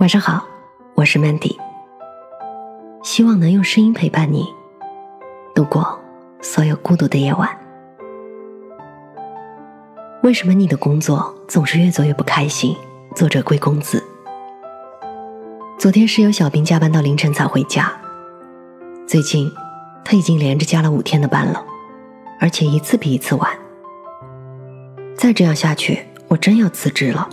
晚上好，我是 Mandy，希望能用声音陪伴你度过所有孤独的夜晚。为什么你的工作总是越做越不开心？作者贵公子。昨天室友小兵加班到凌晨才回家，最近他已经连着加了五天的班了，而且一次比一次晚。再这样下去，我真要辞职了。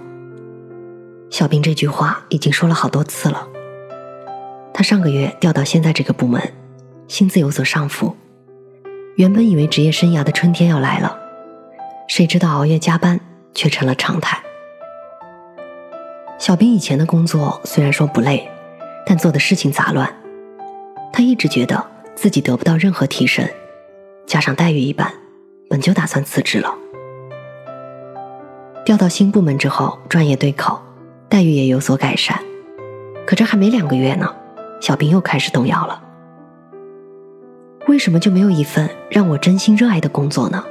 小兵这句话已经说了好多次了。他上个月调到现在这个部门，薪资有所上浮。原本以为职业生涯的春天要来了，谁知道熬夜加班却成了常态。小兵以前的工作虽然说不累，但做的事情杂乱。他一直觉得自己得不到任何提升，加上待遇一般，本就打算辞职了。调到新部门之后，专业对口。待遇也有所改善，可这还没两个月呢，小兵又开始动摇了。为什么就没有一份让我真心热爱的工作呢？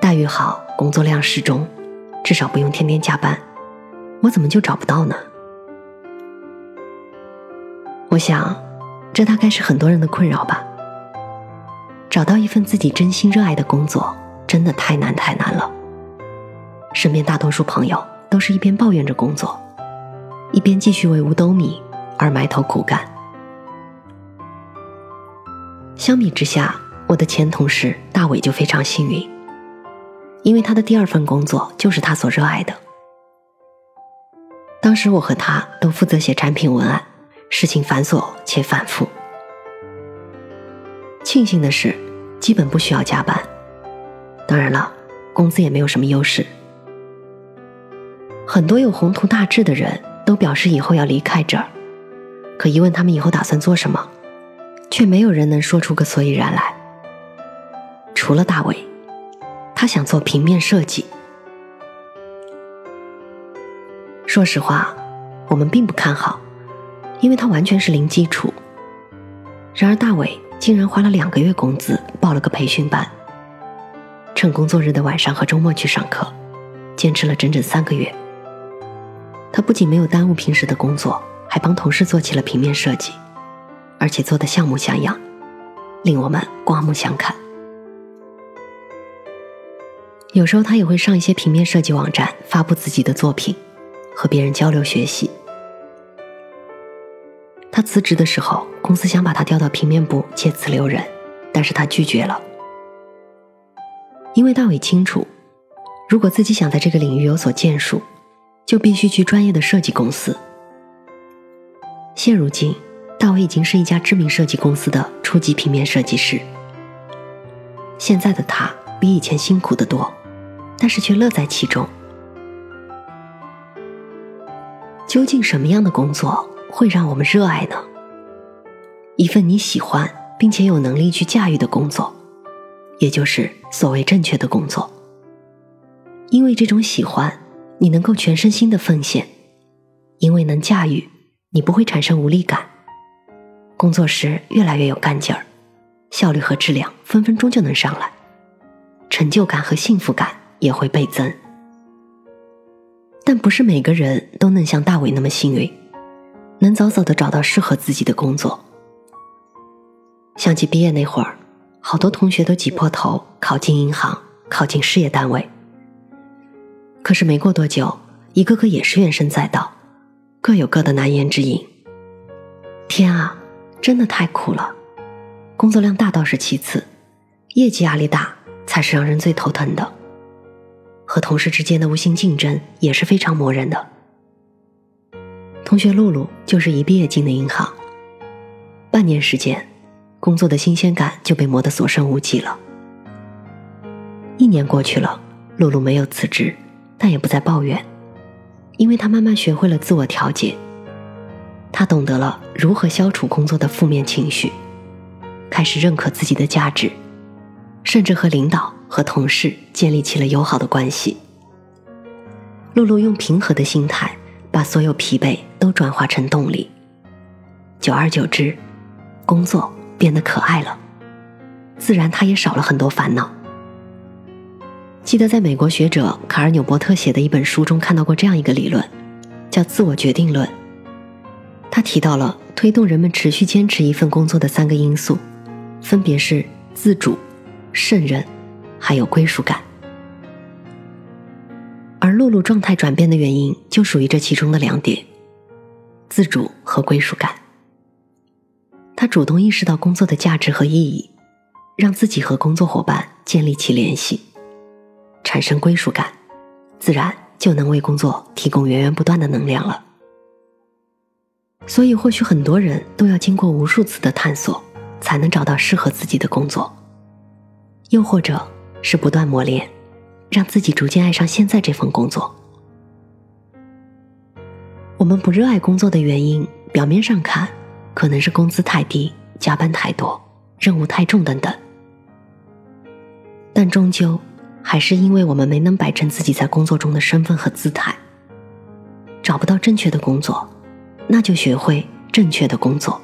待遇好，工作量适中，至少不用天天加班，我怎么就找不到呢？我想，这大概是很多人的困扰吧。找到一份自己真心热爱的工作，真的太难太难了。身边大多数朋友。都是一边抱怨着工作，一边继续为五斗米而埋头苦干。相比之下，我的前同事大伟就非常幸运，因为他的第二份工作就是他所热爱的。当时我和他都负责写产品文案，事情繁琐且反复。庆幸的是，基本不需要加班，当然了，工资也没有什么优势。很多有宏图大志的人都表示以后要离开这儿，可一问他们以后打算做什么，却没有人能说出个所以然来。除了大伟，他想做平面设计。说实话，我们并不看好，因为他完全是零基础。然而大伟竟然花了两个月工资报了个培训班，趁工作日的晚上和周末去上课，坚持了整整三个月。他不仅没有耽误平时的工作，还帮同事做起了平面设计，而且做的像模像样，令我们刮目相看。有时候他也会上一些平面设计网站发布自己的作品，和别人交流学习。他辞职的时候，公司想把他调到平面部借此留人，但是他拒绝了，因为大伟清楚，如果自己想在这个领域有所建树。就必须去专业的设计公司。现如今，大伟已经是一家知名设计公司的初级平面设计师。现在的他比以前辛苦得多，但是却乐在其中。究竟什么样的工作会让我们热爱呢？一份你喜欢并且有能力去驾驭的工作，也就是所谓正确的工作。因为这种喜欢。你能够全身心的奉献，因为能驾驭，你不会产生无力感。工作时越来越有干劲儿，效率和质量分分钟就能上来，成就感和幸福感也会倍增。但不是每个人都能像大伟那么幸运，能早早的找到适合自己的工作。想起毕业那会儿，好多同学都挤破头考进银行，考进事业单位。可是没过多久，一个个也是怨声载道，各有各的难言之隐。天啊，真的太苦了！工作量大倒是其次，业绩压力大才是让人最头疼的。和同事之间的无形竞争也是非常磨人的。同学露露就是一毕业进的银行，半年时间，工作的新鲜感就被磨得所剩无几了。一年过去了，露露没有辞职。但也不再抱怨，因为他慢慢学会了自我调节。他懂得了如何消除工作的负面情绪，开始认可自己的价值，甚至和领导和同事建立起了友好的关系。露露用平和的心态，把所有疲惫都转化成动力。久而久之，工作变得可爱了，自然他也少了很多烦恼。记得在美国学者卡尔纽伯特写的一本书中看到过这样一个理论，叫自我决定论他提到了推动人们持续坚持一份工作的三个因素，分别是自主、胜任，还有归属感。而露露状态转变的原因，就属于这其中的两点：自主和归属感。他主动意识到工作的价值和意义，让自己和工作伙伴建立起联系，产生归属感，自然就能为工作提供源源不断的能量了。所以，或许很多人都要经过无数次的探索，才能找到适合自己的工作，又或者是不断磨练，让自己逐渐爱上现在这份工作。我们不热爱工作的原因，表面上看可能是工资太低、加班太多、任务太重等等，但终究还是因为我们没能摆正自己在工作中的身份和姿态，找不到正确的工作。那就学会正确的工作。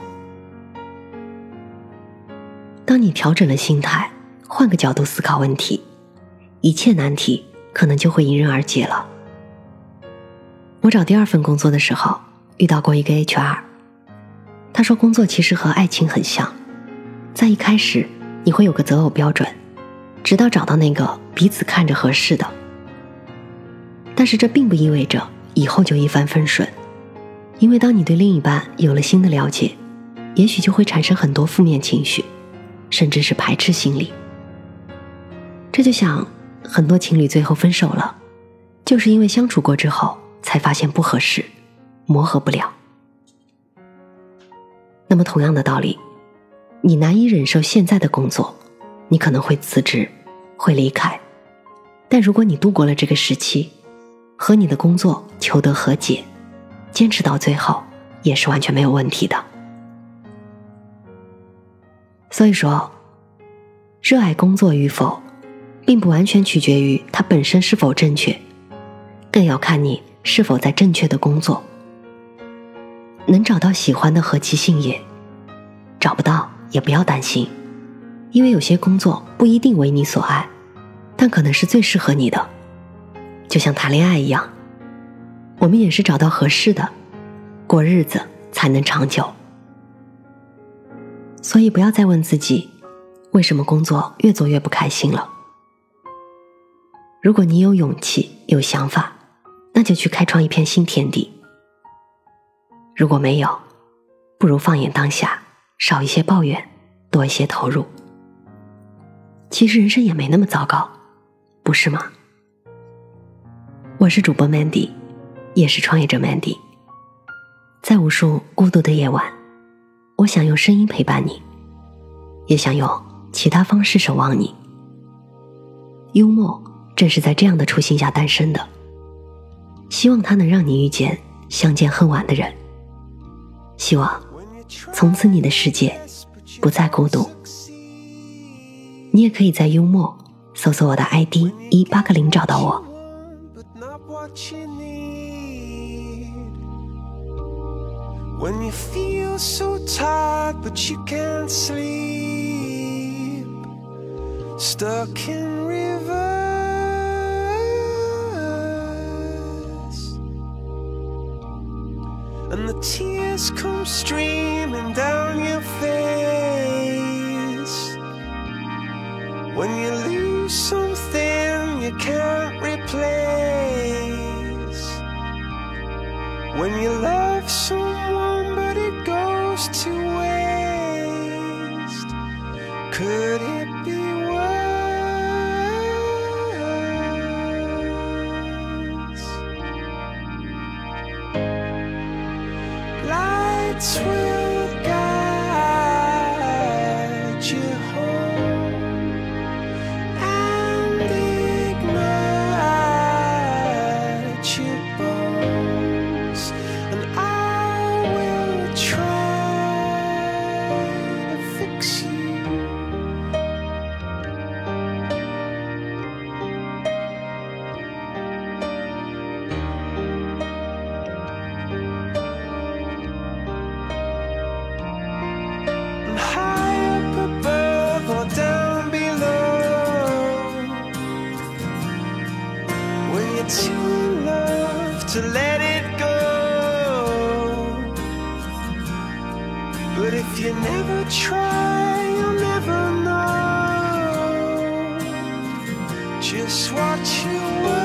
当你调整了心态，换个角度思考问题，一切难题可能就会迎刃而解了。我找第二份工作的时候，遇到过一个 HR，他说工作其实和爱情很像，在一开始你会有个择偶标准，直到找到那个彼此看着合适的。但是这并不意味着以后就一帆风顺。因为当你对另一半有了新的了解，也许就会产生很多负面情绪，甚至是排斥心理。这就像很多情侣最后分手了，就是因为相处过之后才发现不合适，磨合不了。那么同样的道理，你难以忍受现在的工作，你可能会辞职，会离开。但如果你度过了这个时期，和你的工作求得和解。坚持到最后也是完全没有问题的。所以说，热爱工作与否，并不完全取决于它本身是否正确，更要看你是否在正确的工作。能找到喜欢的和其兴业，找不到也不要担心，因为有些工作不一定为你所爱，但可能是最适合你的。就像谈恋爱一样。我们也是找到合适的，过日子才能长久。所以不要再问自己，为什么工作越做越不开心了。如果你有勇气、有想法，那就去开创一片新天地。如果没有，不如放眼当下，少一些抱怨，多一些投入。其实人生也没那么糟糕，不是吗？我是主播 Mandy。也是创业者 Mandy，在无数孤独的夜晚，我想用声音陪伴你，也想用其他方式守望你。幽默正是在这样的初心下诞生的，希望它能让你遇见相见恨晚的人。希望从此你的世界不再孤独。你也可以在幽默搜索我的 ID 一八个零找到我。When you feel so tired but you can't sleep Stuck in reverse And the tears come streaming down Love you never try, you'll never know just what you were.